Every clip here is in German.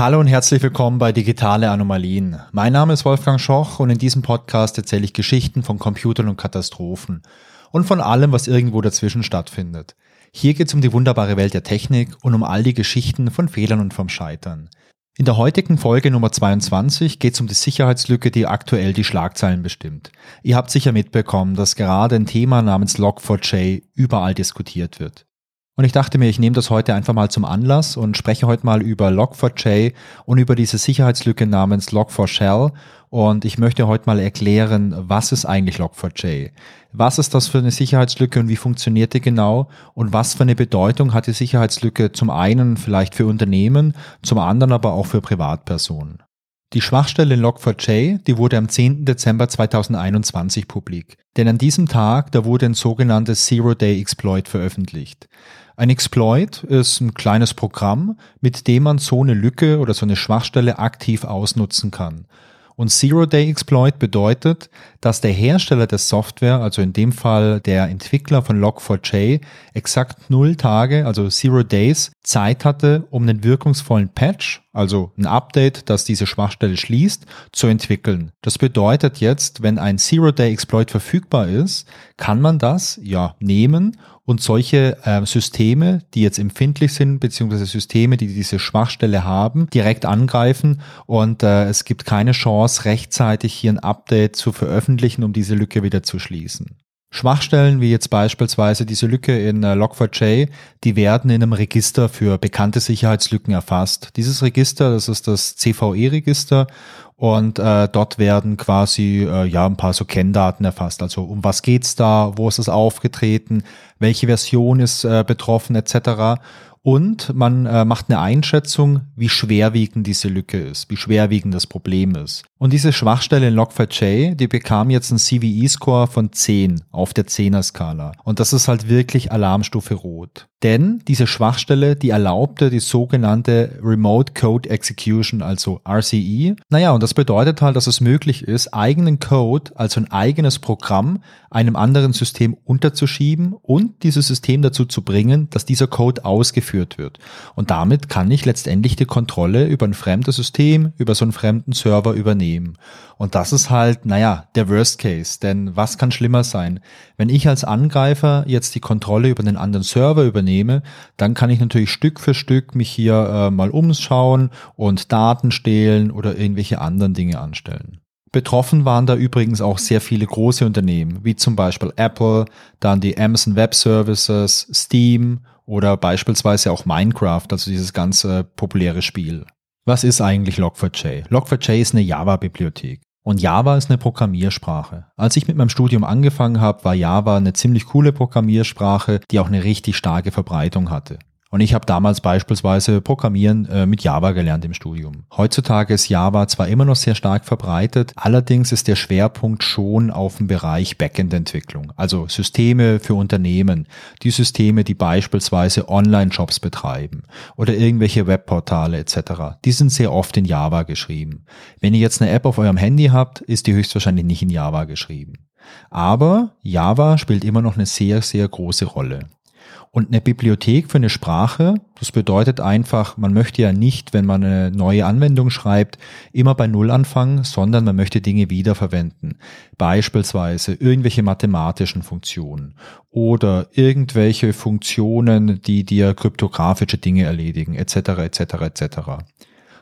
Hallo und herzlich willkommen bei Digitale Anomalien. Mein Name ist Wolfgang Schoch und in diesem Podcast erzähle ich Geschichten von Computern und Katastrophen und von allem, was irgendwo dazwischen stattfindet. Hier geht es um die wunderbare Welt der Technik und um all die Geschichten von Fehlern und vom Scheitern. In der heutigen Folge Nummer 22 geht es um die Sicherheitslücke, die aktuell die Schlagzeilen bestimmt. Ihr habt sicher mitbekommen, dass gerade ein Thema namens Log4j überall diskutiert wird. Und ich dachte mir, ich nehme das heute einfach mal zum Anlass und spreche heute mal über Log4j und über diese Sicherheitslücke namens Log4Shell. Und ich möchte heute mal erklären, was ist eigentlich Log4j? Was ist das für eine Sicherheitslücke und wie funktioniert die genau? Und was für eine Bedeutung hat die Sicherheitslücke zum einen vielleicht für Unternehmen, zum anderen aber auch für Privatpersonen? Die Schwachstelle Log4j, die wurde am 10. Dezember 2021 publik. Denn an diesem Tag, da wurde ein sogenanntes Zero-Day-Exploit veröffentlicht. Ein Exploit ist ein kleines Programm, mit dem man so eine Lücke oder so eine Schwachstelle aktiv ausnutzen kann. Und Zero-Day-Exploit bedeutet, dass der Hersteller der Software, also in dem Fall der Entwickler von Log4j, exakt null Tage, also Zero Days, Zeit hatte, um einen wirkungsvollen Patch, also ein Update, das diese Schwachstelle schließt, zu entwickeln. Das bedeutet jetzt, wenn ein Zero-Day-Exploit verfügbar ist, kann man das ja nehmen und solche äh, Systeme, die jetzt empfindlich sind, beziehungsweise Systeme, die diese Schwachstelle haben, direkt angreifen und äh, es gibt keine Chance, rechtzeitig hier ein Update zu veröffentlichen, um diese Lücke wieder zu schließen. Schwachstellen wie jetzt beispielsweise diese Lücke in äh, Log4j, die werden in einem Register für bekannte Sicherheitslücken erfasst. Dieses Register, das ist das CVE-Register und äh, dort werden quasi äh, ja ein paar so Kenndaten erfasst. Also um was geht's da, wo ist es aufgetreten, welche Version ist äh, betroffen etc. Und man äh, macht eine Einschätzung, wie schwerwiegend diese Lücke ist, wie schwerwiegend das Problem ist. Und diese Schwachstelle in Log4j, die bekam jetzt einen CVE-Score von 10 auf der 10er-Skala. Und das ist halt wirklich Alarmstufe Rot. Denn diese Schwachstelle, die erlaubte die sogenannte Remote Code Execution, also RCE. Naja, und das bedeutet halt, dass es möglich ist, eigenen Code, also ein eigenes Programm, einem anderen System unterzuschieben und dieses System dazu zu bringen, dass dieser Code ausgeführt wird. Und damit kann ich letztendlich die Kontrolle über ein fremdes System, über so einen fremden Server übernehmen. Und das ist halt, naja, der Worst Case. Denn was kann schlimmer sein? Wenn ich als Angreifer jetzt die Kontrolle über den anderen Server übernehme, dann kann ich natürlich Stück für Stück mich hier äh, mal umschauen und Daten stehlen oder irgendwelche anderen Dinge anstellen. Betroffen waren da übrigens auch sehr viele große Unternehmen, wie zum Beispiel Apple, dann die Amazon Web Services, Steam oder beispielsweise auch Minecraft, also dieses ganze populäre Spiel. Was ist eigentlich Log4j? Log4j ist eine Java-Bibliothek. Und Java ist eine Programmiersprache. Als ich mit meinem Studium angefangen habe, war Java eine ziemlich coole Programmiersprache, die auch eine richtig starke Verbreitung hatte. Und ich habe damals beispielsweise Programmieren äh, mit Java gelernt im Studium. Heutzutage ist Java zwar immer noch sehr stark verbreitet, allerdings ist der Schwerpunkt schon auf dem Bereich Backend-Entwicklung, also Systeme für Unternehmen, die Systeme, die beispielsweise Online-Shops betreiben oder irgendwelche Webportale etc. Die sind sehr oft in Java geschrieben. Wenn ihr jetzt eine App auf eurem Handy habt, ist die höchstwahrscheinlich nicht in Java geschrieben. Aber Java spielt immer noch eine sehr, sehr große Rolle. Und eine Bibliothek für eine Sprache, das bedeutet einfach, man möchte ja nicht, wenn man eine neue Anwendung schreibt, immer bei Null anfangen, sondern man möchte Dinge wiederverwenden. Beispielsweise irgendwelche mathematischen Funktionen oder irgendwelche Funktionen, die dir kryptografische Dinge erledigen, etc., etc., etc.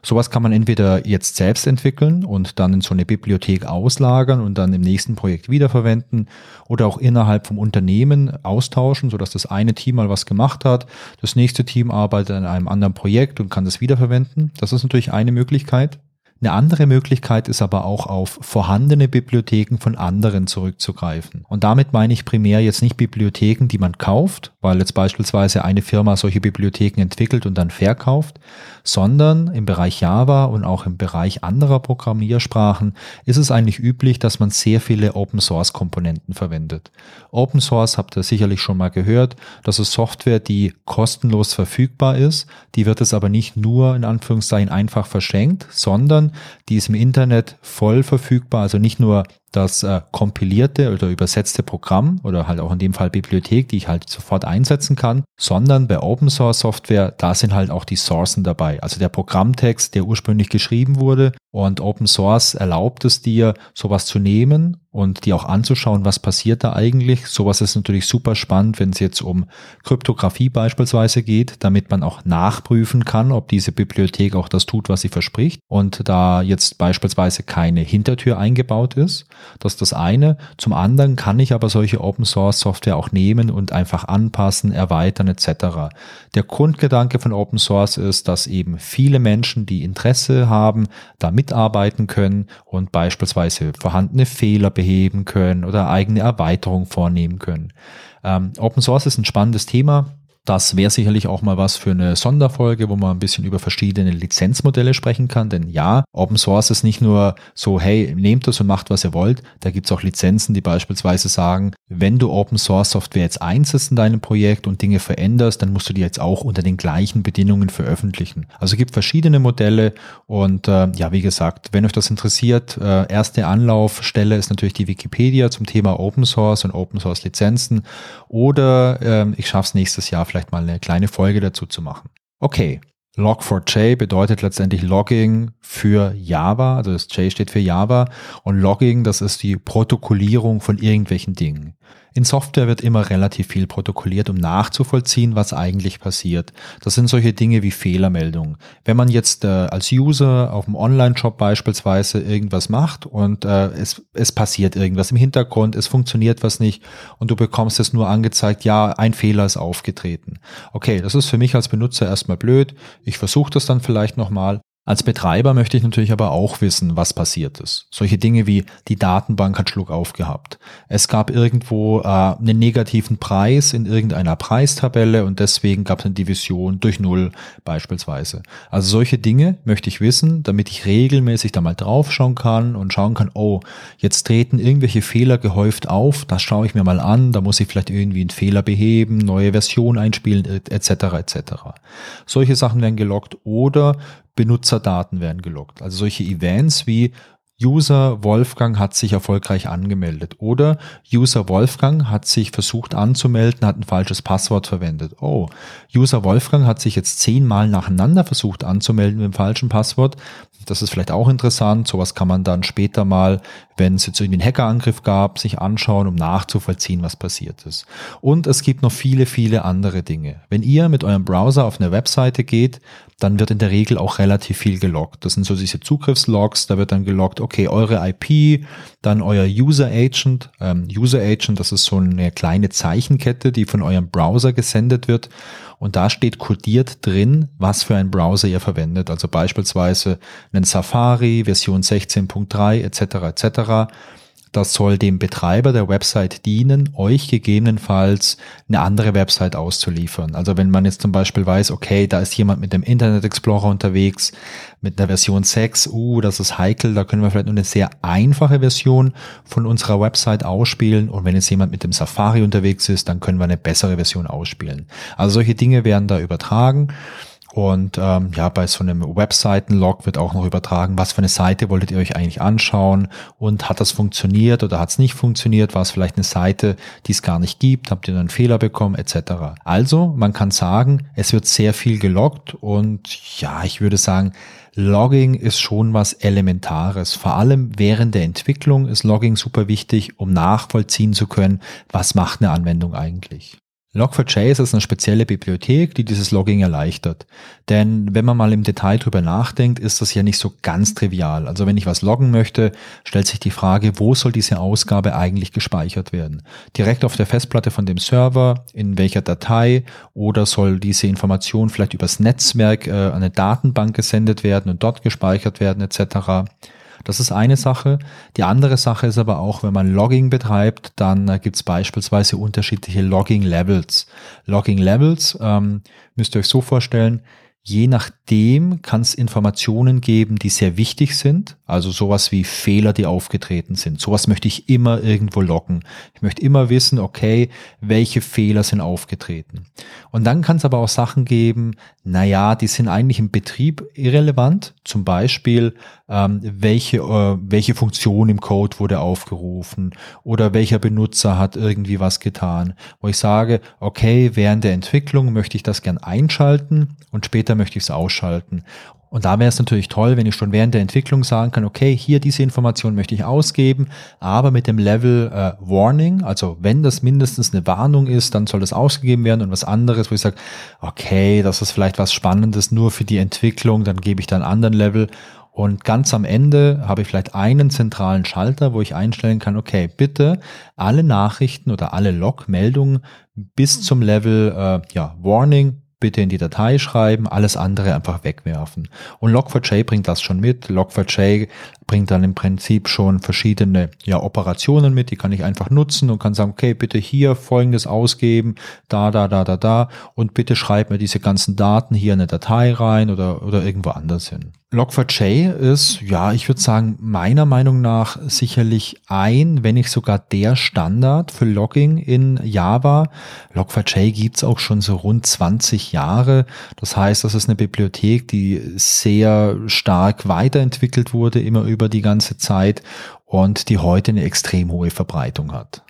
Sowas kann man entweder jetzt selbst entwickeln und dann in so eine Bibliothek auslagern und dann im nächsten Projekt wiederverwenden oder auch innerhalb vom Unternehmen austauschen, sodass das eine Team mal was gemacht hat, das nächste Team arbeitet an einem anderen Projekt und kann das wiederverwenden. Das ist natürlich eine Möglichkeit. Eine andere Möglichkeit ist aber auch auf vorhandene Bibliotheken von anderen zurückzugreifen. Und damit meine ich primär jetzt nicht Bibliotheken, die man kauft, weil jetzt beispielsweise eine Firma solche Bibliotheken entwickelt und dann verkauft, sondern im Bereich Java und auch im Bereich anderer Programmiersprachen ist es eigentlich üblich, dass man sehr viele Open Source Komponenten verwendet. Open Source habt ihr sicherlich schon mal gehört, das ist Software, die kostenlos verfügbar ist, die wird es aber nicht nur in Anführungszeichen einfach verschenkt, sondern die ist im Internet voll verfügbar, also nicht nur das äh, kompilierte oder übersetzte Programm oder halt auch in dem Fall Bibliothek, die ich halt sofort einsetzen kann, sondern bei Open Source Software, da sind halt auch die Sourcen dabei. Also der Programmtext, der ursprünglich geschrieben wurde und Open Source erlaubt es dir, sowas zu nehmen und die auch anzuschauen, was passiert da eigentlich. Sowas ist natürlich super spannend, wenn es jetzt um Kryptographie beispielsweise geht, damit man auch nachprüfen kann, ob diese Bibliothek auch das tut, was sie verspricht und da jetzt beispielsweise keine Hintertür eingebaut ist. Das ist das eine. Zum anderen kann ich aber solche Open Source Software auch nehmen und einfach anpassen, erweitern etc. Der Grundgedanke von Open Source ist, dass eben viele Menschen, die Interesse haben, da mitarbeiten können und beispielsweise vorhandene Fehler beheben können oder eigene Erweiterungen vornehmen können. Ähm, Open Source ist ein spannendes Thema. Das wäre sicherlich auch mal was für eine Sonderfolge, wo man ein bisschen über verschiedene Lizenzmodelle sprechen kann. Denn ja, Open Source ist nicht nur so, hey, nehmt das und macht, was ihr wollt. Da gibt es auch Lizenzen, die beispielsweise sagen, wenn du Open Source Software jetzt einsetzt in deinem Projekt und Dinge veränderst, dann musst du die jetzt auch unter den gleichen Bedingungen veröffentlichen. Also es gibt verschiedene Modelle und äh, ja, wie gesagt, wenn euch das interessiert, äh, erste Anlaufstelle ist natürlich die Wikipedia zum Thema Open Source und Open Source Lizenzen oder äh, ich schaffe es nächstes Jahr vielleicht vielleicht mal eine kleine Folge dazu zu machen. Okay, Log4j bedeutet letztendlich Logging für Java, also das J steht für Java und Logging, das ist die Protokollierung von irgendwelchen Dingen. In Software wird immer relativ viel protokolliert, um nachzuvollziehen, was eigentlich passiert. Das sind solche Dinge wie Fehlermeldungen. Wenn man jetzt äh, als User auf dem Online-Shop beispielsweise irgendwas macht und äh, es, es passiert irgendwas im Hintergrund, es funktioniert was nicht und du bekommst es nur angezeigt, ja, ein Fehler ist aufgetreten. Okay, das ist für mich als Benutzer erstmal blöd. Ich versuche das dann vielleicht nochmal, als Betreiber möchte ich natürlich aber auch wissen, was passiert ist. Solche Dinge wie die Datenbank hat Schluck aufgehabt. Es gab irgendwo äh, einen negativen Preis in irgendeiner Preistabelle und deswegen gab es eine Division durch Null beispielsweise. Also solche Dinge möchte ich wissen, damit ich regelmäßig da mal draufschauen kann und schauen kann, oh, jetzt treten irgendwelche Fehler gehäuft auf, das schaue ich mir mal an, da muss ich vielleicht irgendwie einen Fehler beheben, neue Version einspielen etc. etc. Solche Sachen werden gelockt oder Benutzerdaten werden gelockt. Also solche Events wie User Wolfgang hat sich erfolgreich angemeldet oder User Wolfgang hat sich versucht anzumelden, hat ein falsches Passwort verwendet. Oh, User Wolfgang hat sich jetzt zehnmal nacheinander versucht anzumelden mit dem falschen Passwort. Das ist vielleicht auch interessant. Sowas kann man dann später mal, wenn es jetzt irgendwie einen Hackerangriff gab, sich anschauen, um nachzuvollziehen, was passiert ist. Und es gibt noch viele, viele andere Dinge. Wenn ihr mit eurem Browser auf eine Webseite geht, dann wird in der Regel auch relativ viel geloggt. Das sind so diese Zugriffslogs, da wird dann geloggt, okay, eure IP, dann euer User Agent. Ähm, User Agent, das ist so eine kleine Zeichenkette, die von eurem Browser gesendet wird. Und da steht kodiert drin, was für ein Browser ihr verwendet. Also beispielsweise einen Safari, Version 16.3 etc. etc. Das soll dem Betreiber der Website dienen, euch gegebenenfalls eine andere Website auszuliefern. Also wenn man jetzt zum Beispiel weiß, okay, da ist jemand mit dem Internet Explorer unterwegs, mit einer Version 6, uh, das ist heikel, da können wir vielleicht nur eine sehr einfache Version von unserer Website ausspielen. Und wenn jetzt jemand mit dem Safari unterwegs ist, dann können wir eine bessere Version ausspielen. Also solche Dinge werden da übertragen. Und ähm, ja, bei so einem Webseiten-Log wird auch noch übertragen, was für eine Seite wolltet ihr euch eigentlich anschauen und hat das funktioniert oder hat es nicht funktioniert, war es vielleicht eine Seite, die es gar nicht gibt, habt ihr einen Fehler bekommen, etc. Also, man kann sagen, es wird sehr viel geloggt und ja, ich würde sagen, Logging ist schon was Elementares. Vor allem während der Entwicklung ist Logging super wichtig, um nachvollziehen zu können, was macht eine Anwendung eigentlich. Log4j ist eine spezielle Bibliothek, die dieses Logging erleichtert. Denn wenn man mal im Detail drüber nachdenkt, ist das ja nicht so ganz trivial. Also wenn ich was loggen möchte, stellt sich die Frage, wo soll diese Ausgabe eigentlich gespeichert werden? Direkt auf der Festplatte von dem Server, in welcher Datei oder soll diese Information vielleicht übers Netzwerk äh, an eine Datenbank gesendet werden und dort gespeichert werden etc. Das ist eine Sache. Die andere Sache ist aber auch, wenn man Logging betreibt, dann äh, gibt es beispielsweise unterschiedliche Logging-Levels. Logging-Levels ähm, müsst ihr euch so vorstellen, Je nachdem kann es Informationen geben, die sehr wichtig sind. Also sowas wie Fehler, die aufgetreten sind. Sowas möchte ich immer irgendwo loggen. Ich möchte immer wissen, okay, welche Fehler sind aufgetreten. Und dann kann es aber auch Sachen geben, naja, die sind eigentlich im Betrieb irrelevant. Zum Beispiel, ähm, welche, äh, welche Funktion im Code wurde aufgerufen oder welcher Benutzer hat irgendwie was getan. Wo ich sage, okay, während der Entwicklung möchte ich das gern einschalten und später möchte ich es ausschalten. Und da wäre es natürlich toll, wenn ich schon während der Entwicklung sagen kann, okay, hier diese Information möchte ich ausgeben, aber mit dem Level äh, Warning, also wenn das mindestens eine Warnung ist, dann soll das ausgegeben werden und was anderes, wo ich sage, okay, das ist vielleicht was Spannendes nur für die Entwicklung, dann gebe ich da einen anderen Level. Und ganz am Ende habe ich vielleicht einen zentralen Schalter, wo ich einstellen kann, okay, bitte alle Nachrichten oder alle Log-Meldungen bis zum Level äh, ja, Warning bitte in die Datei schreiben, alles andere einfach wegwerfen. Und Log4j bringt das schon mit. Log4j bringt dann im Prinzip schon verschiedene ja, Operationen mit, die kann ich einfach nutzen und kann sagen, okay, bitte hier folgendes ausgeben, da, da, da, da, da und bitte schreib mir diese ganzen Daten hier in eine Datei rein oder, oder irgendwo anders hin. Log4j ist, ja, ich würde sagen, meiner Meinung nach sicherlich ein, wenn nicht sogar der Standard für Logging in Java. Log4j gibt's auch schon so rund 20 Jahre. Das heißt, das ist eine Bibliothek, die sehr stark weiterentwickelt wurde, immer über die ganze Zeit und die heute eine extrem hohe Verbreitung hat.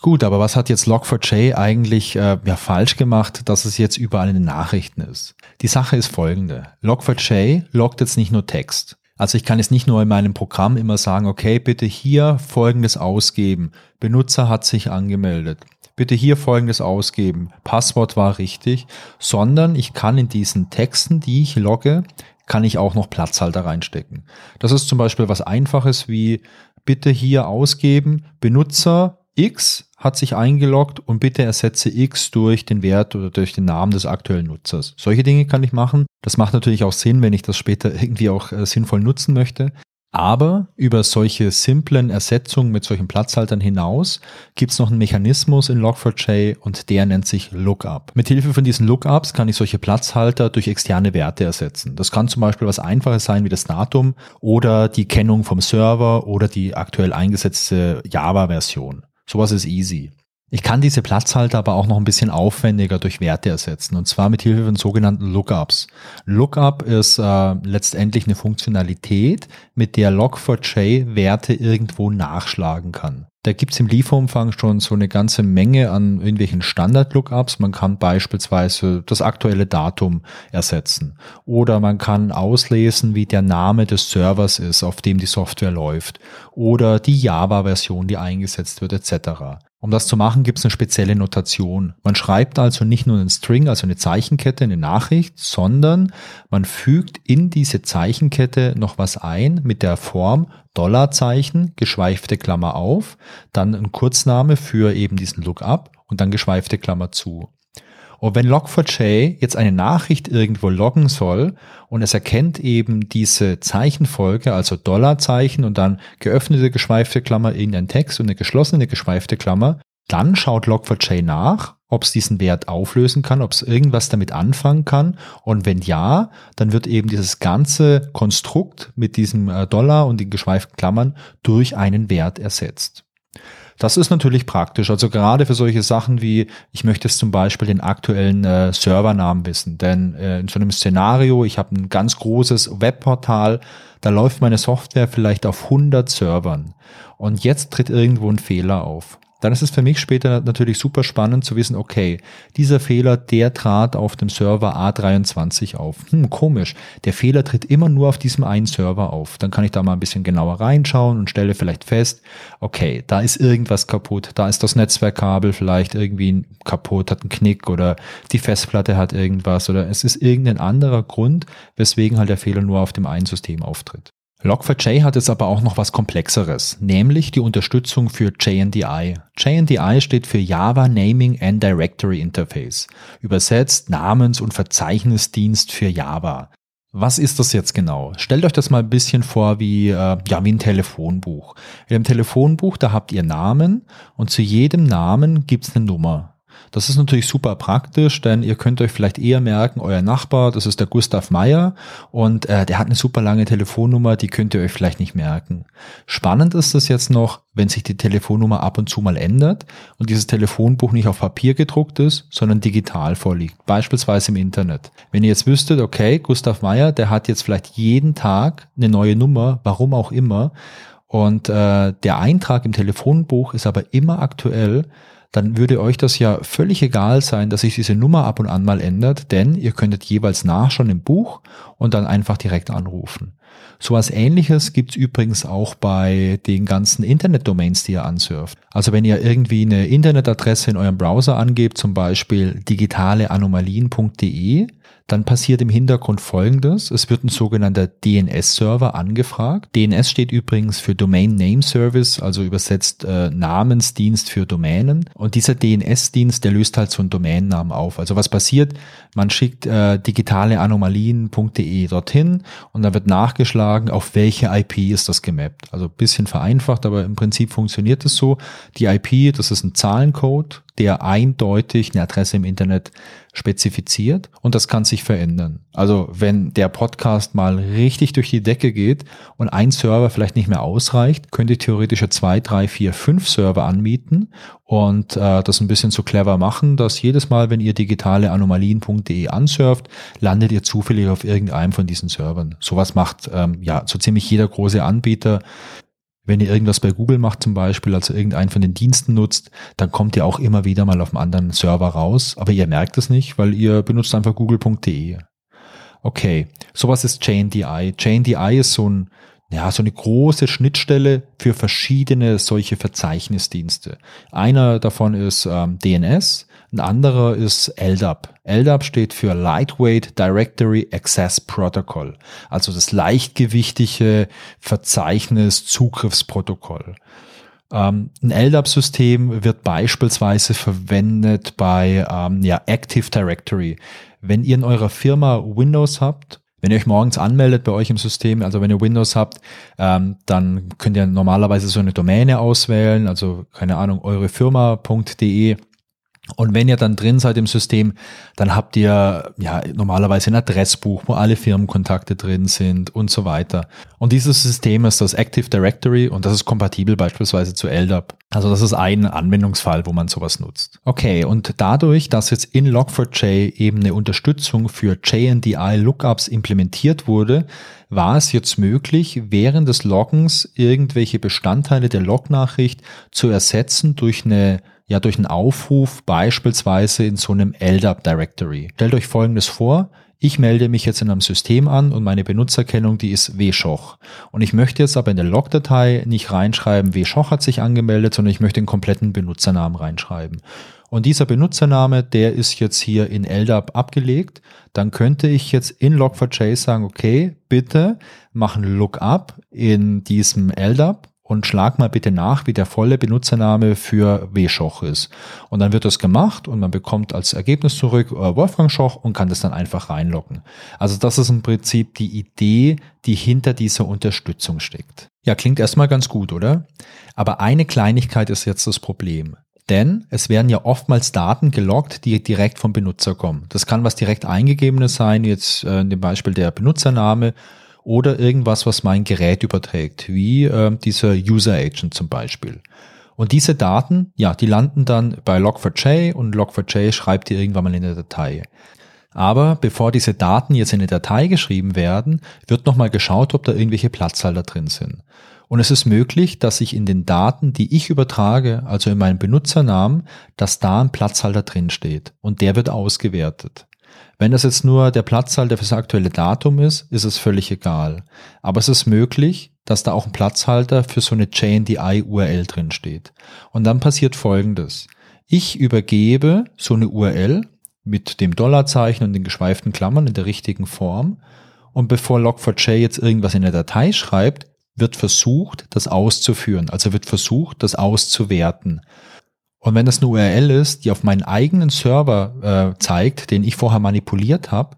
Gut, aber was hat jetzt Log4j eigentlich äh, ja, falsch gemacht, dass es jetzt überall in den Nachrichten ist? Die Sache ist folgende. Log4j loggt jetzt nicht nur Text. Also ich kann jetzt nicht nur in meinem Programm immer sagen, okay, bitte hier folgendes ausgeben. Benutzer hat sich angemeldet. Bitte hier folgendes ausgeben. Passwort war richtig. Sondern ich kann in diesen Texten, die ich logge, kann ich auch noch Platzhalter reinstecken. Das ist zum Beispiel was Einfaches wie bitte hier ausgeben. Benutzer X hat sich eingeloggt und bitte ersetze X durch den Wert oder durch den Namen des aktuellen Nutzers. Solche Dinge kann ich machen. Das macht natürlich auch Sinn, wenn ich das später irgendwie auch äh, sinnvoll nutzen möchte. Aber über solche simplen Ersetzungen mit solchen Platzhaltern hinaus gibt es noch einen Mechanismus in Log4j und der nennt sich Lookup. Mithilfe von diesen Lookups kann ich solche Platzhalter durch externe Werte ersetzen. Das kann zum Beispiel was Einfaches sein wie das Datum oder die Kennung vom Server oder die aktuell eingesetzte Java-Version. Sowas ist easy. Ich kann diese Platzhalter aber auch noch ein bisschen aufwendiger durch Werte ersetzen und zwar mit Hilfe von sogenannten Lookups. Lookup ist äh, letztendlich eine Funktionalität, mit der Log4j Werte irgendwo nachschlagen kann. Da gibt's im Lieferumfang schon so eine ganze Menge an irgendwelchen Standard-Lookups. Man kann beispielsweise das aktuelle Datum ersetzen oder man kann auslesen, wie der Name des Servers ist, auf dem die Software läuft oder die Java-Version, die eingesetzt wird etc. Um das zu machen, gibt es eine spezielle Notation. Man schreibt also nicht nur einen String, also eine Zeichenkette, eine Nachricht, sondern man fügt in diese Zeichenkette noch was ein mit der Form Dollarzeichen, geschweifte Klammer auf, dann ein Kurzname für eben diesen Lookup und dann geschweifte Klammer zu. Und wenn Log4j jetzt eine Nachricht irgendwo loggen soll und es erkennt eben diese Zeichenfolge, also Dollarzeichen und dann geöffnete geschweifte Klammer irgendein Text und eine geschlossene geschweifte Klammer, dann schaut Log4j nach, ob es diesen Wert auflösen kann, ob es irgendwas damit anfangen kann. Und wenn ja, dann wird eben dieses ganze Konstrukt mit diesem äh, Dollar und den geschweiften Klammern durch einen Wert ersetzt. Das ist natürlich praktisch. Also gerade für solche Sachen wie, ich möchte jetzt zum Beispiel den aktuellen äh, Servernamen wissen. Denn äh, in so einem Szenario, ich habe ein ganz großes Webportal, da läuft meine Software vielleicht auf 100 Servern. Und jetzt tritt irgendwo ein Fehler auf dann ist es für mich später natürlich super spannend zu wissen, okay, dieser Fehler, der trat auf dem Server A23 auf. Hm, komisch. Der Fehler tritt immer nur auf diesem einen Server auf. Dann kann ich da mal ein bisschen genauer reinschauen und stelle vielleicht fest, okay, da ist irgendwas kaputt. Da ist das Netzwerkkabel vielleicht irgendwie kaputt, hat einen Knick oder die Festplatte hat irgendwas oder es ist irgendein anderer Grund, weswegen halt der Fehler nur auf dem einen System auftritt. Log4j hat jetzt aber auch noch was Komplexeres, nämlich die Unterstützung für JNDI. JNDI steht für Java Naming and Directory Interface, übersetzt Namens- und Verzeichnisdienst für Java. Was ist das jetzt genau? Stellt euch das mal ein bisschen vor wie, äh, ja, wie ein Telefonbuch. In einem Telefonbuch, da habt ihr Namen und zu jedem Namen gibt's eine Nummer. Das ist natürlich super praktisch, denn ihr könnt euch vielleicht eher merken, euer Nachbar, das ist der Gustav Meyer und äh, der hat eine super lange Telefonnummer, die könnt ihr euch vielleicht nicht merken. Spannend ist es jetzt noch, wenn sich die Telefonnummer ab und zu mal ändert und dieses Telefonbuch nicht auf Papier gedruckt ist, sondern digital vorliegt, beispielsweise im Internet. Wenn ihr jetzt wüsstet, okay, Gustav Meyer, der hat jetzt vielleicht jeden Tag eine neue Nummer, warum auch immer, und äh, der Eintrag im Telefonbuch ist aber immer aktuell, dann würde euch das ja völlig egal sein, dass sich diese Nummer ab und an mal ändert, denn ihr könntet jeweils nachschauen im Buch und dann einfach direkt anrufen. Sowas ähnliches gibt's übrigens auch bei den ganzen Internetdomains, die ihr ansurft. Also wenn ihr irgendwie eine Internetadresse in eurem Browser angebt, zum Beispiel digitaleanomalien.de, dann passiert im Hintergrund Folgendes. Es wird ein sogenannter DNS-Server angefragt. DNS steht übrigens für Domain Name Service, also übersetzt äh, Namensdienst für Domänen. Und dieser DNS-Dienst, der löst halt so einen Domainnamen auf. Also was passiert? Man schickt äh, digitaleanomalien.de dorthin und dann wird nachgeschlagen, auf welche IP ist das gemappt. Also bisschen vereinfacht, aber im Prinzip funktioniert es so. Die IP, das ist ein Zahlencode, der eindeutig eine Adresse im Internet spezifiziert und das kann sich verändern. Also wenn der Podcast mal richtig durch die Decke geht und ein Server vielleicht nicht mehr ausreicht, könnt ihr theoretisch zwei, drei, vier, fünf Server anmieten und äh, das ein bisschen so clever machen, dass jedes Mal, wenn ihr digitale Anomalien.de ansurft, landet ihr zufällig auf irgendeinem von diesen Servern. Sowas macht ähm, ja so ziemlich jeder große Anbieter. Wenn ihr irgendwas bei Google macht zum Beispiel, also irgendeinen von den Diensten nutzt, dann kommt ihr auch immer wieder mal auf einem anderen Server raus, aber ihr merkt es nicht, weil ihr benutzt einfach google.de. Okay, sowas ist ChainDI. ChainDI ist so ein ja, so eine große Schnittstelle für verschiedene solche Verzeichnisdienste. Einer davon ist ähm, DNS, ein anderer ist LDAP. LDAP steht für Lightweight Directory Access Protocol, also das leichtgewichtige Verzeichnis-Zugriffsprotokoll. Ähm, ein LDAP-System wird beispielsweise verwendet bei ähm, ja, Active Directory. Wenn ihr in eurer Firma Windows habt wenn ihr euch morgens anmeldet bei euch im System, also wenn ihr Windows habt, ähm, dann könnt ihr normalerweise so eine Domäne auswählen, also keine Ahnung, eurefirma.de und wenn ihr dann drin seid im System, dann habt ihr ja normalerweise ein Adressbuch, wo alle Firmenkontakte drin sind und so weiter. Und dieses System ist das Active Directory und das ist kompatibel beispielsweise zu LDAP. Also das ist ein Anwendungsfall, wo man sowas nutzt. Okay, und dadurch, dass jetzt in Log4j eben eine Unterstützung für JNDI Lookups implementiert wurde, war es jetzt möglich, während des Loggens irgendwelche Bestandteile der Lognachricht zu ersetzen durch eine ja durch einen Aufruf beispielsweise in so einem LDAP Directory. Stellt euch Folgendes vor. Ich melde mich jetzt in einem System an und meine Benutzerkennung, die ist wschoch. Und ich möchte jetzt aber in der Logdatei nicht reinschreiben, wschoch hat sich angemeldet, sondern ich möchte den kompletten Benutzernamen reinschreiben. Und dieser Benutzername, der ist jetzt hier in LDAP abgelegt. Dann könnte ich jetzt in Log4j sagen, okay, bitte mach ein Lookup in diesem LDAP und schlag mal bitte nach, wie der volle Benutzername für W-Schoch ist. Und dann wird das gemacht und man bekommt als Ergebnis zurück äh, Wolfgang Schoch und kann das dann einfach reinloggen. Also das ist im Prinzip die Idee, die hinter dieser Unterstützung steckt. Ja, klingt erstmal ganz gut, oder? Aber eine Kleinigkeit ist jetzt das Problem. Denn es werden ja oftmals Daten geloggt, die direkt vom Benutzer kommen. Das kann was direkt eingegebenes sein, jetzt äh, in dem Beispiel der Benutzername oder irgendwas, was mein Gerät überträgt, wie äh, dieser User Agent zum Beispiel. Und diese Daten, ja, die landen dann bei Log4j und Log4j schreibt die irgendwann mal in der Datei. Aber bevor diese Daten jetzt in eine Datei geschrieben werden, wird nochmal geschaut, ob da irgendwelche Platzhalter drin sind. Und es ist möglich, dass ich in den Daten, die ich übertrage, also in meinem Benutzernamen, dass da ein Platzhalter drin steht und der wird ausgewertet. Wenn das jetzt nur der Platzhalter für das aktuelle Datum ist, ist es völlig egal. Aber es ist möglich, dass da auch ein Platzhalter für so eine JNDI-URL drin steht. Und dann passiert Folgendes. Ich übergebe so eine URL mit dem Dollarzeichen und den geschweiften Klammern in der richtigen Form. Und bevor Log4j jetzt irgendwas in der Datei schreibt, wird versucht, das auszuführen. Also wird versucht, das auszuwerten. Und wenn das eine URL ist, die auf meinen eigenen Server äh, zeigt, den ich vorher manipuliert habe,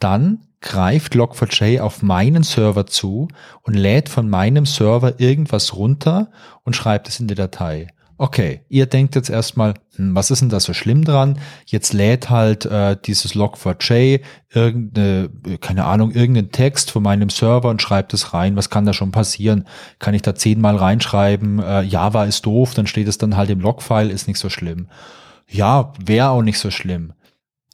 dann greift Log4j auf meinen Server zu und lädt von meinem Server irgendwas runter und schreibt es in die Datei. Okay, ihr denkt jetzt erstmal, was ist denn da so schlimm dran? Jetzt lädt halt äh, dieses Log4j irgendeine, keine Ahnung, irgendeinen Text von meinem Server und schreibt es rein. Was kann da schon passieren? Kann ich da zehnmal reinschreiben, äh, Java ist doof, dann steht es dann halt im Logfile, ist nicht so schlimm. Ja, wäre auch nicht so schlimm.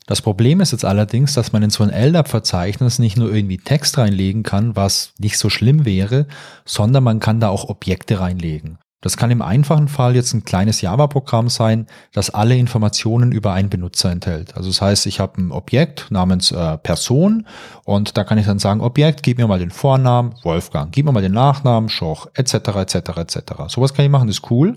Das Problem ist jetzt allerdings, dass man in so ein LDAP-Verzeichnis nicht nur irgendwie Text reinlegen kann, was nicht so schlimm wäre, sondern man kann da auch Objekte reinlegen. Das kann im einfachen Fall jetzt ein kleines Java-Programm sein, das alle Informationen über einen Benutzer enthält. Also das heißt, ich habe ein Objekt namens äh, Person und da kann ich dann sagen, Objekt, gib mir mal den Vornamen, Wolfgang, gib mir mal den Nachnamen, Schoch, etc., etc., etc. Sowas kann ich machen, ist cool.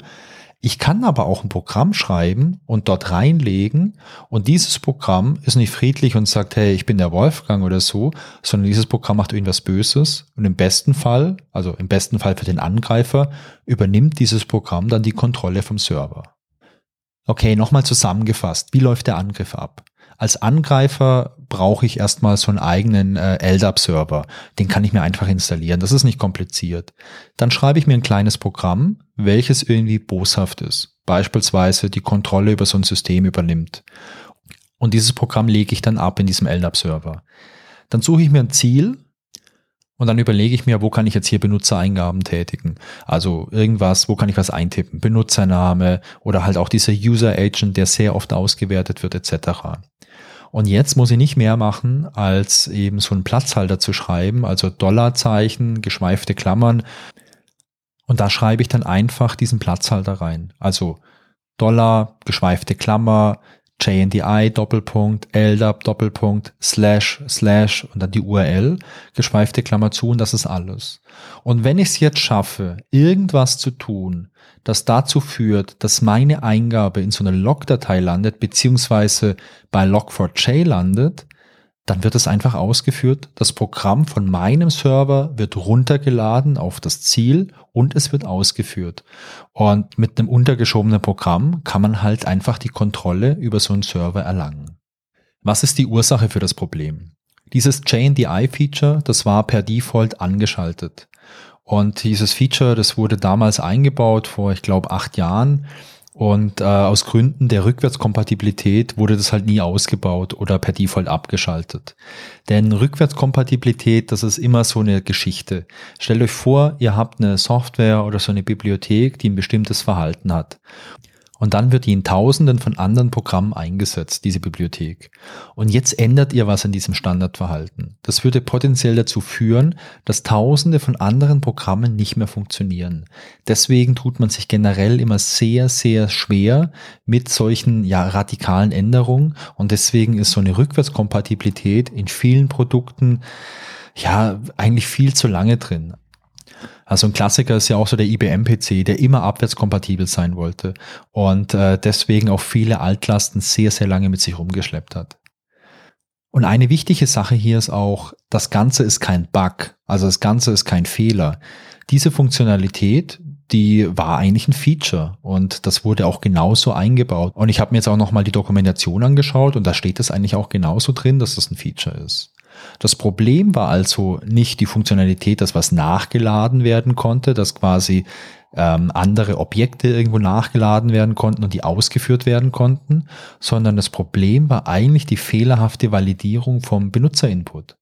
Ich kann aber auch ein Programm schreiben und dort reinlegen und dieses Programm ist nicht friedlich und sagt, hey, ich bin der Wolfgang oder so, sondern dieses Programm macht irgendwas Böses und im besten Fall, also im besten Fall für den Angreifer, übernimmt dieses Programm dann die Kontrolle vom Server. Okay, nochmal zusammengefasst, wie läuft der Angriff ab? Als Angreifer brauche ich erstmal so einen eigenen äh, LDAP-Server. Den kann ich mir einfach installieren. Das ist nicht kompliziert. Dann schreibe ich mir ein kleines Programm, welches irgendwie boshaft ist. Beispielsweise die Kontrolle über so ein System übernimmt. Und dieses Programm lege ich dann ab in diesem LDAP-Server. Dann suche ich mir ein Ziel, und dann überlege ich mir, wo kann ich jetzt hier Benutzereingaben tätigen? Also irgendwas, wo kann ich was eintippen? Benutzername oder halt auch dieser User Agent, der sehr oft ausgewertet wird, etc. Und jetzt muss ich nicht mehr machen, als eben so einen Platzhalter zu schreiben, also Dollarzeichen, geschweifte Klammern. Und da schreibe ich dann einfach diesen Platzhalter rein. Also Dollar, geschweifte Klammer, JNDI Doppelpunkt, LDAP Doppelpunkt, Slash, Slash und dann die URL, geschweifte Klammer zu und das ist alles. Und wenn ich es jetzt schaffe, irgendwas zu tun, das dazu führt, dass meine Eingabe in so eine Log-Datei landet, beziehungsweise bei Log4j landet, dann wird es einfach ausgeführt. Das Programm von meinem Server wird runtergeladen auf das Ziel und es wird ausgeführt. Und mit einem untergeschobenen Programm kann man halt einfach die Kontrolle über so einen Server erlangen. Was ist die Ursache für das Problem? Dieses JNDI-Feature, das war per Default angeschaltet. Und dieses Feature, das wurde damals eingebaut vor, ich glaube, acht Jahren und äh, aus Gründen der Rückwärtskompatibilität wurde das halt nie ausgebaut oder per Default abgeschaltet. Denn Rückwärtskompatibilität, das ist immer so eine Geschichte. Stellt euch vor, ihr habt eine Software oder so eine Bibliothek, die ein bestimmtes Verhalten hat. Und dann wird die in Tausenden von anderen Programmen eingesetzt, diese Bibliothek. Und jetzt ändert ihr was an diesem Standardverhalten. Das würde potenziell dazu führen, dass Tausende von anderen Programmen nicht mehr funktionieren. Deswegen tut man sich generell immer sehr, sehr schwer mit solchen ja, radikalen Änderungen. Und deswegen ist so eine Rückwärtskompatibilität in vielen Produkten ja eigentlich viel zu lange drin. Also ein Klassiker ist ja auch so der IBM-PC, der immer abwärtskompatibel sein wollte und äh, deswegen auch viele Altlasten sehr, sehr lange mit sich rumgeschleppt hat. Und eine wichtige Sache hier ist auch, das Ganze ist kein Bug, also das Ganze ist kein Fehler. Diese Funktionalität, die war eigentlich ein Feature und das wurde auch genauso eingebaut. Und ich habe mir jetzt auch nochmal die Dokumentation angeschaut und da steht es eigentlich auch genauso drin, dass das ein Feature ist. Das Problem war also nicht die Funktionalität, dass was nachgeladen werden konnte, dass quasi ähm, andere Objekte irgendwo nachgeladen werden konnten und die ausgeführt werden konnten, sondern das Problem war eigentlich die fehlerhafte Validierung vom Benutzerinput.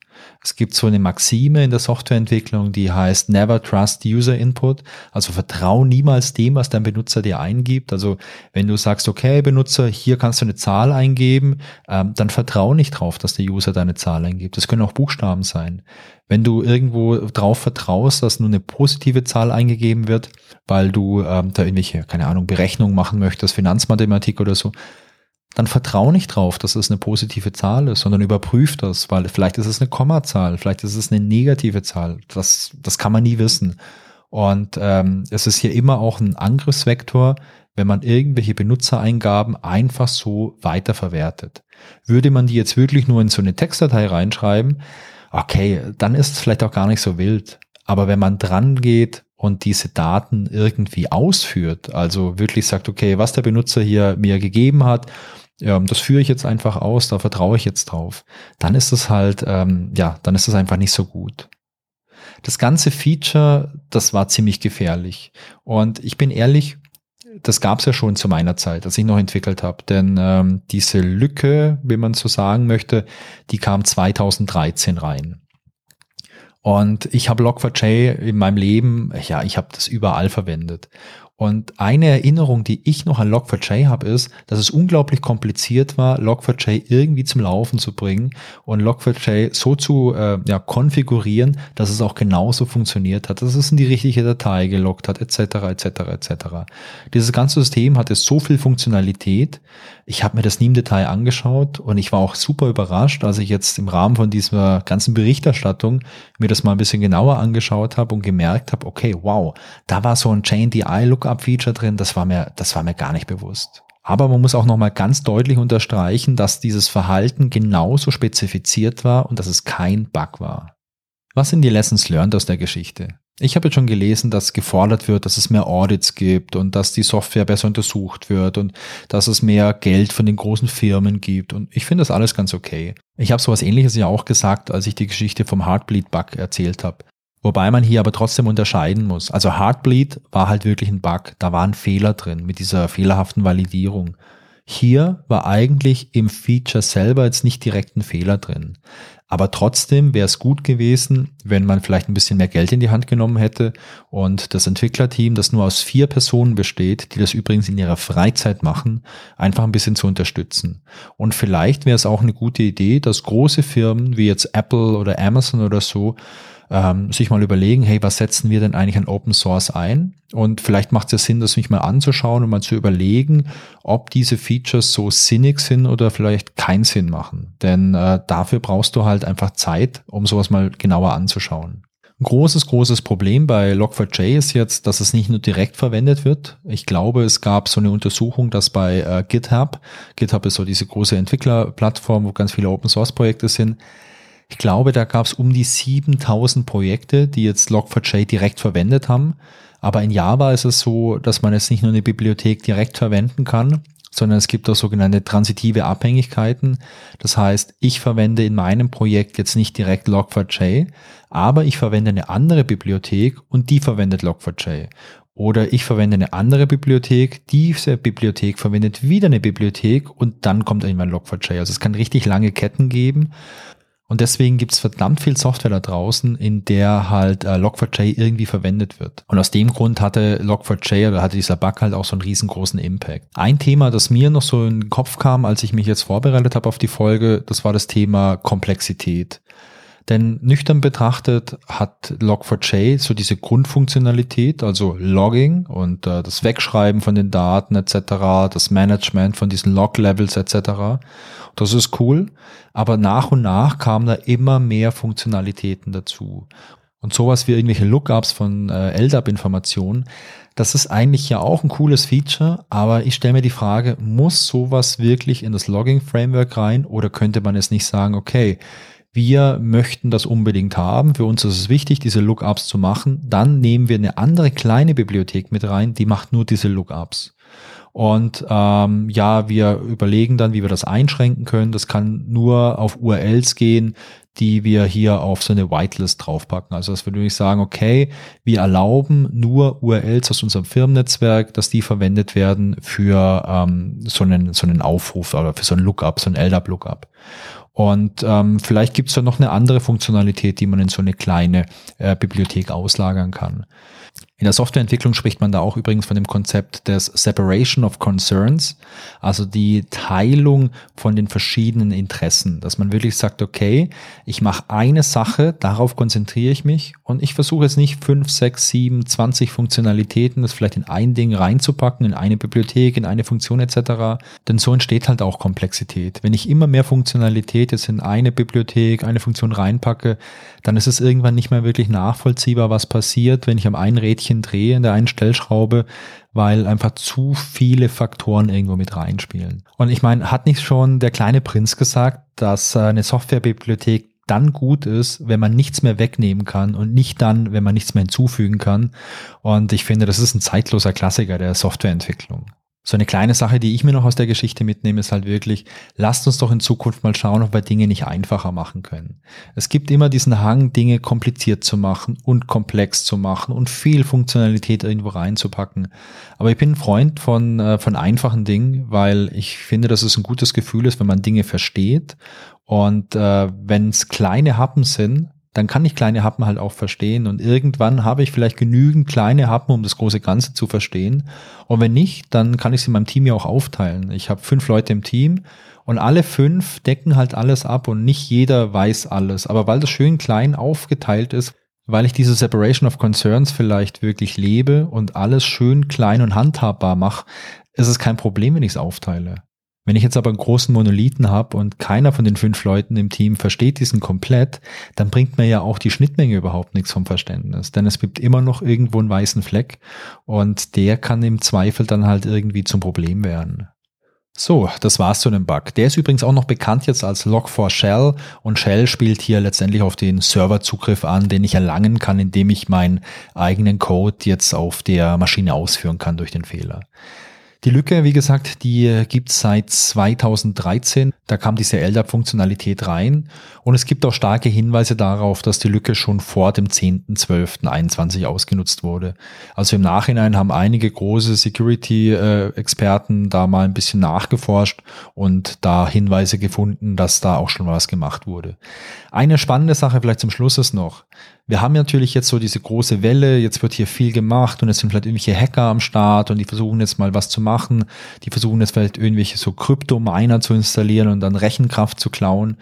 Es gibt so eine Maxime in der Softwareentwicklung, die heißt Never Trust User Input. Also vertrau niemals dem, was dein Benutzer dir eingibt. Also wenn du sagst, okay, Benutzer, hier kannst du eine Zahl eingeben, ähm, dann vertrau nicht drauf, dass der User deine Zahl eingibt. Das können auch Buchstaben sein. Wenn du irgendwo drauf vertraust, dass nur eine positive Zahl eingegeben wird, weil du ähm, da irgendwelche, keine Ahnung, Berechnungen machen möchtest, Finanzmathematik oder so, dann vertrau nicht drauf, dass es eine positive Zahl ist, sondern überprüf das, weil vielleicht ist es eine Kommazahl, vielleicht ist es eine negative Zahl. Das, das kann man nie wissen. Und ähm, es ist hier immer auch ein Angriffsvektor, wenn man irgendwelche Benutzereingaben einfach so weiterverwertet. Würde man die jetzt wirklich nur in so eine Textdatei reinschreiben, okay, dann ist es vielleicht auch gar nicht so wild. Aber wenn man dran geht und diese Daten irgendwie ausführt, also wirklich sagt, okay, was der Benutzer hier mir gegeben hat, ähm, das führe ich jetzt einfach aus, da vertraue ich jetzt drauf, dann ist es halt, ähm, ja, dann ist es einfach nicht so gut. Das ganze Feature, das war ziemlich gefährlich. Und ich bin ehrlich, das gab es ja schon zu meiner Zeit, als ich noch entwickelt habe. Denn ähm, diese Lücke, wenn man so sagen möchte, die kam 2013 rein. Und ich habe Log4j in meinem Leben, ja, ich habe das überall verwendet. Und eine Erinnerung, die ich noch an Log4j habe, ist, dass es unglaublich kompliziert war, Log4j irgendwie zum Laufen zu bringen und Log4j so zu äh, ja, konfigurieren, dass es auch genauso funktioniert hat, dass es in die richtige Datei gelockt hat, etc., etc., etc. Dieses ganze System hatte so viel Funktionalität. Ich habe mir das nie im Detail angeschaut und ich war auch super überrascht, als ich jetzt im Rahmen von dieser ganzen Berichterstattung mir das mal ein bisschen genauer angeschaut habe und gemerkt habe, okay, wow, da war so ein Chain DI Lookup Pop-up-Feature drin, das war mir, das war mir gar nicht bewusst. Aber man muss auch nochmal ganz deutlich unterstreichen, dass dieses Verhalten genauso spezifiziert war und dass es kein Bug war. Was sind die Lessons learned aus der Geschichte? Ich habe jetzt schon gelesen, dass gefordert wird, dass es mehr Audits gibt und dass die Software besser untersucht wird und dass es mehr Geld von den großen Firmen gibt. Und ich finde das alles ganz okay. Ich habe sowas ähnliches ja auch gesagt, als ich die Geschichte vom Heartbleed-Bug erzählt habe. Wobei man hier aber trotzdem unterscheiden muss. Also Heartbleed war halt wirklich ein Bug. Da war ein Fehler drin mit dieser fehlerhaften Validierung. Hier war eigentlich im Feature selber jetzt nicht direkt ein Fehler drin. Aber trotzdem wäre es gut gewesen, wenn man vielleicht ein bisschen mehr Geld in die Hand genommen hätte und das Entwicklerteam, das nur aus vier Personen besteht, die das übrigens in ihrer Freizeit machen, einfach ein bisschen zu unterstützen. Und vielleicht wäre es auch eine gute Idee, dass große Firmen wie jetzt Apple oder Amazon oder so ähm, sich mal überlegen, hey, was setzen wir denn eigentlich an Open Source ein? Und vielleicht macht es ja Sinn, das mich mal anzuschauen und mal zu überlegen, ob diese Features so sinnig sind oder vielleicht keinen Sinn machen. Denn äh, dafür brauchst du halt einfach Zeit, um sowas mal genauer anzuschauen. Ein großes, großes Problem bei Log4j ist jetzt, dass es nicht nur direkt verwendet wird. Ich glaube, es gab so eine Untersuchung, dass bei äh, GitHub, GitHub ist so diese große Entwicklerplattform, wo ganz viele Open Source Projekte sind, ich glaube, da gab es um die 7000 Projekte, die jetzt Log4j direkt verwendet haben. Aber in Java ist es so, dass man jetzt nicht nur eine Bibliothek direkt verwenden kann, sondern es gibt auch sogenannte transitive Abhängigkeiten. Das heißt, ich verwende in meinem Projekt jetzt nicht direkt Log4j, aber ich verwende eine andere Bibliothek und die verwendet Log4j. Oder ich verwende eine andere Bibliothek, diese Bibliothek verwendet wieder eine Bibliothek und dann kommt irgendwann Log4j. Also es kann richtig lange Ketten geben und deswegen gibt es verdammt viel Software da draußen, in der halt äh, Log4j irgendwie verwendet wird. Und aus dem Grund hatte Log4j oder hatte dieser Bug halt auch so einen riesengroßen Impact. Ein Thema, das mir noch so in den Kopf kam, als ich mich jetzt vorbereitet habe auf die Folge, das war das Thema Komplexität. Denn nüchtern betrachtet hat Log4j so diese Grundfunktionalität, also Logging und äh, das Wegschreiben von den Daten etc., das Management von diesen Log-Levels etc. Das ist cool, aber nach und nach kamen da immer mehr Funktionalitäten dazu. Und sowas wie irgendwelche Lookups von äh, LDAP-Informationen, das ist eigentlich ja auch ein cooles Feature, aber ich stelle mir die Frage, muss sowas wirklich in das Logging-Framework rein oder könnte man es nicht sagen, okay, wir möchten das unbedingt haben, für uns ist es wichtig, diese Lookups zu machen, dann nehmen wir eine andere kleine Bibliothek mit rein, die macht nur diese Lookups. Und ähm, ja, wir überlegen dann, wie wir das einschränken können. Das kann nur auf URLs gehen, die wir hier auf so eine Whitelist draufpacken. Also dass wir nämlich sagen, okay, wir erlauben nur URLs aus unserem Firmennetzwerk, dass die verwendet werden für ähm, so, einen, so einen Aufruf oder für so ein Lookup, so ein LDAP-Lookup. Und ähm, vielleicht gibt es ja noch eine andere Funktionalität, die man in so eine kleine äh, Bibliothek auslagern kann. In der Softwareentwicklung spricht man da auch übrigens von dem Konzept des Separation of Concerns, also die Teilung von den verschiedenen Interessen, dass man wirklich sagt, okay, ich mache eine Sache, darauf konzentriere ich mich und ich versuche jetzt nicht fünf, sechs, sieben, zwanzig Funktionalitäten, das vielleicht in ein Ding reinzupacken, in eine Bibliothek, in eine Funktion etc. Denn so entsteht halt auch Komplexität. Wenn ich immer mehr Funktionalität jetzt in eine Bibliothek, eine Funktion reinpacke, dann ist es irgendwann nicht mehr wirklich nachvollziehbar, was passiert, wenn ich am einen Rädchen Rädchen drehe in der einen Stellschraube, weil einfach zu viele Faktoren irgendwo mit reinspielen. Und ich meine, hat nicht schon der kleine Prinz gesagt, dass eine Softwarebibliothek dann gut ist, wenn man nichts mehr wegnehmen kann und nicht dann, wenn man nichts mehr hinzufügen kann. Und ich finde, das ist ein zeitloser Klassiker der Softwareentwicklung. So eine kleine Sache, die ich mir noch aus der Geschichte mitnehme, ist halt wirklich, lasst uns doch in Zukunft mal schauen, ob wir Dinge nicht einfacher machen können. Es gibt immer diesen Hang, Dinge kompliziert zu machen und komplex zu machen und viel Funktionalität irgendwo reinzupacken. Aber ich bin ein Freund von, äh, von einfachen Dingen, weil ich finde, dass es ein gutes Gefühl ist, wenn man Dinge versteht. Und äh, wenn es kleine Happen sind, dann kann ich kleine Happen halt auch verstehen und irgendwann habe ich vielleicht genügend kleine Happen, um das große Ganze zu verstehen. Und wenn nicht, dann kann ich sie in meinem Team ja auch aufteilen. Ich habe fünf Leute im Team und alle fünf decken halt alles ab und nicht jeder weiß alles. Aber weil das schön klein aufgeteilt ist, weil ich diese Separation of Concerns vielleicht wirklich lebe und alles schön klein und handhabbar mache, ist es kein Problem, wenn ich es aufteile. Wenn ich jetzt aber einen großen Monolithen habe und keiner von den fünf Leuten im Team versteht diesen komplett, dann bringt mir ja auch die Schnittmenge überhaupt nichts vom Verständnis. Denn es gibt immer noch irgendwo einen weißen Fleck und der kann im Zweifel dann halt irgendwie zum Problem werden. So, das war's zu dem Bug. Der ist übrigens auch noch bekannt jetzt als Log4Shell und Shell spielt hier letztendlich auf den Serverzugriff an, den ich erlangen kann, indem ich meinen eigenen Code jetzt auf der Maschine ausführen kann durch den Fehler. Die Lücke, wie gesagt, die gibt's seit 2013. Da kam diese LDAP-Funktionalität rein. Und es gibt auch starke Hinweise darauf, dass die Lücke schon vor dem 10.12.21 ausgenutzt wurde. Also im Nachhinein haben einige große Security-Experten da mal ein bisschen nachgeforscht und da Hinweise gefunden, dass da auch schon was gemacht wurde. Eine spannende Sache vielleicht zum Schluss ist noch. Wir haben natürlich jetzt so diese große Welle, jetzt wird hier viel gemacht und es sind vielleicht irgendwelche Hacker am Start und die versuchen jetzt mal was zu machen. Die versuchen jetzt vielleicht irgendwelche so Kryptominer zu installieren und dann Rechenkraft zu klauen.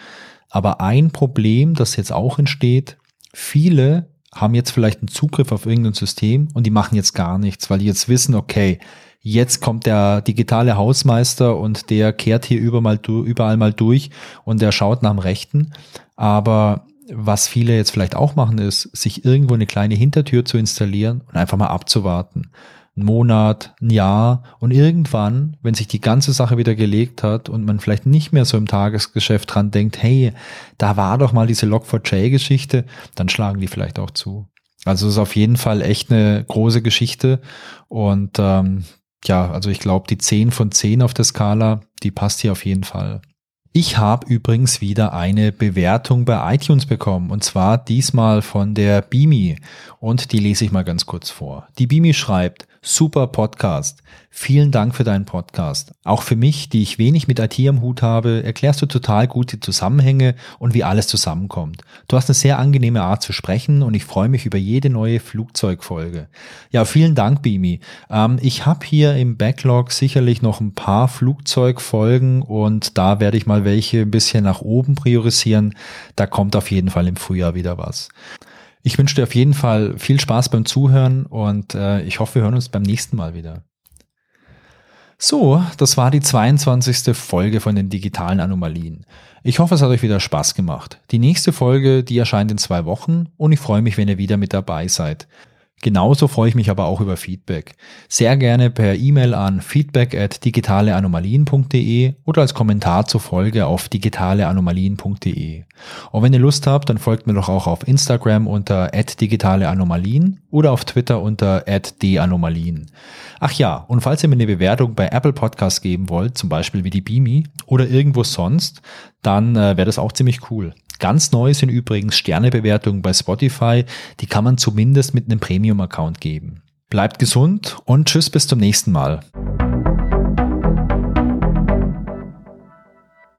Aber ein Problem, das jetzt auch entsteht, viele haben jetzt vielleicht einen Zugriff auf irgendein System und die machen jetzt gar nichts, weil die jetzt wissen, okay, jetzt kommt der digitale Hausmeister und der kehrt hier überall mal durch und der schaut nach dem Rechten. Aber was viele jetzt vielleicht auch machen, ist, sich irgendwo eine kleine Hintertür zu installieren und einfach mal abzuwarten. Ein Monat, ein Jahr und irgendwann, wenn sich die ganze Sache wieder gelegt hat und man vielleicht nicht mehr so im Tagesgeschäft dran denkt, hey, da war doch mal diese Log4j-Geschichte, dann schlagen die vielleicht auch zu. Also es ist auf jeden Fall echt eine große Geschichte und ähm, ja, also ich glaube, die 10 von 10 auf der Skala, die passt hier auf jeden Fall. Ich habe übrigens wieder eine Bewertung bei iTunes bekommen und zwar diesmal von der Bimi und die lese ich mal ganz kurz vor. Die Bimi schreibt, Super Podcast. Vielen Dank für deinen Podcast. Auch für mich, die ich wenig mit IT am Hut habe, erklärst du total gut die Zusammenhänge und wie alles zusammenkommt. Du hast eine sehr angenehme Art zu sprechen und ich freue mich über jede neue Flugzeugfolge. Ja, vielen Dank, Bimi. Ähm, ich habe hier im Backlog sicherlich noch ein paar Flugzeugfolgen und da werde ich mal welche ein bisschen nach oben priorisieren. Da kommt auf jeden Fall im Frühjahr wieder was. Ich wünsche dir auf jeden Fall viel Spaß beim Zuhören und äh, ich hoffe, wir hören uns beim nächsten Mal wieder. So, das war die 22. Folge von den digitalen Anomalien. Ich hoffe, es hat euch wieder Spaß gemacht. Die nächste Folge, die erscheint in zwei Wochen und ich freue mich, wenn ihr wieder mit dabei seid. Genauso freue ich mich aber auch über Feedback. Sehr gerne per E-Mail an feedback at digitaleanomalien.de oder als Kommentar zur Folge auf digitaleanomalien.de. Und wenn ihr Lust habt, dann folgt mir doch auch auf Instagram unter digitaleanomalien oder auf Twitter unter @danomalien. Ach ja, und falls ihr mir eine Bewertung bei Apple Podcasts geben wollt, zum Beispiel wie die Beamy oder irgendwo sonst, dann äh, wäre das auch ziemlich cool. Ganz neu sind übrigens Sternebewertungen bei Spotify. Die kann man zumindest mit einem Premium-Account geben. Bleibt gesund und tschüss bis zum nächsten Mal.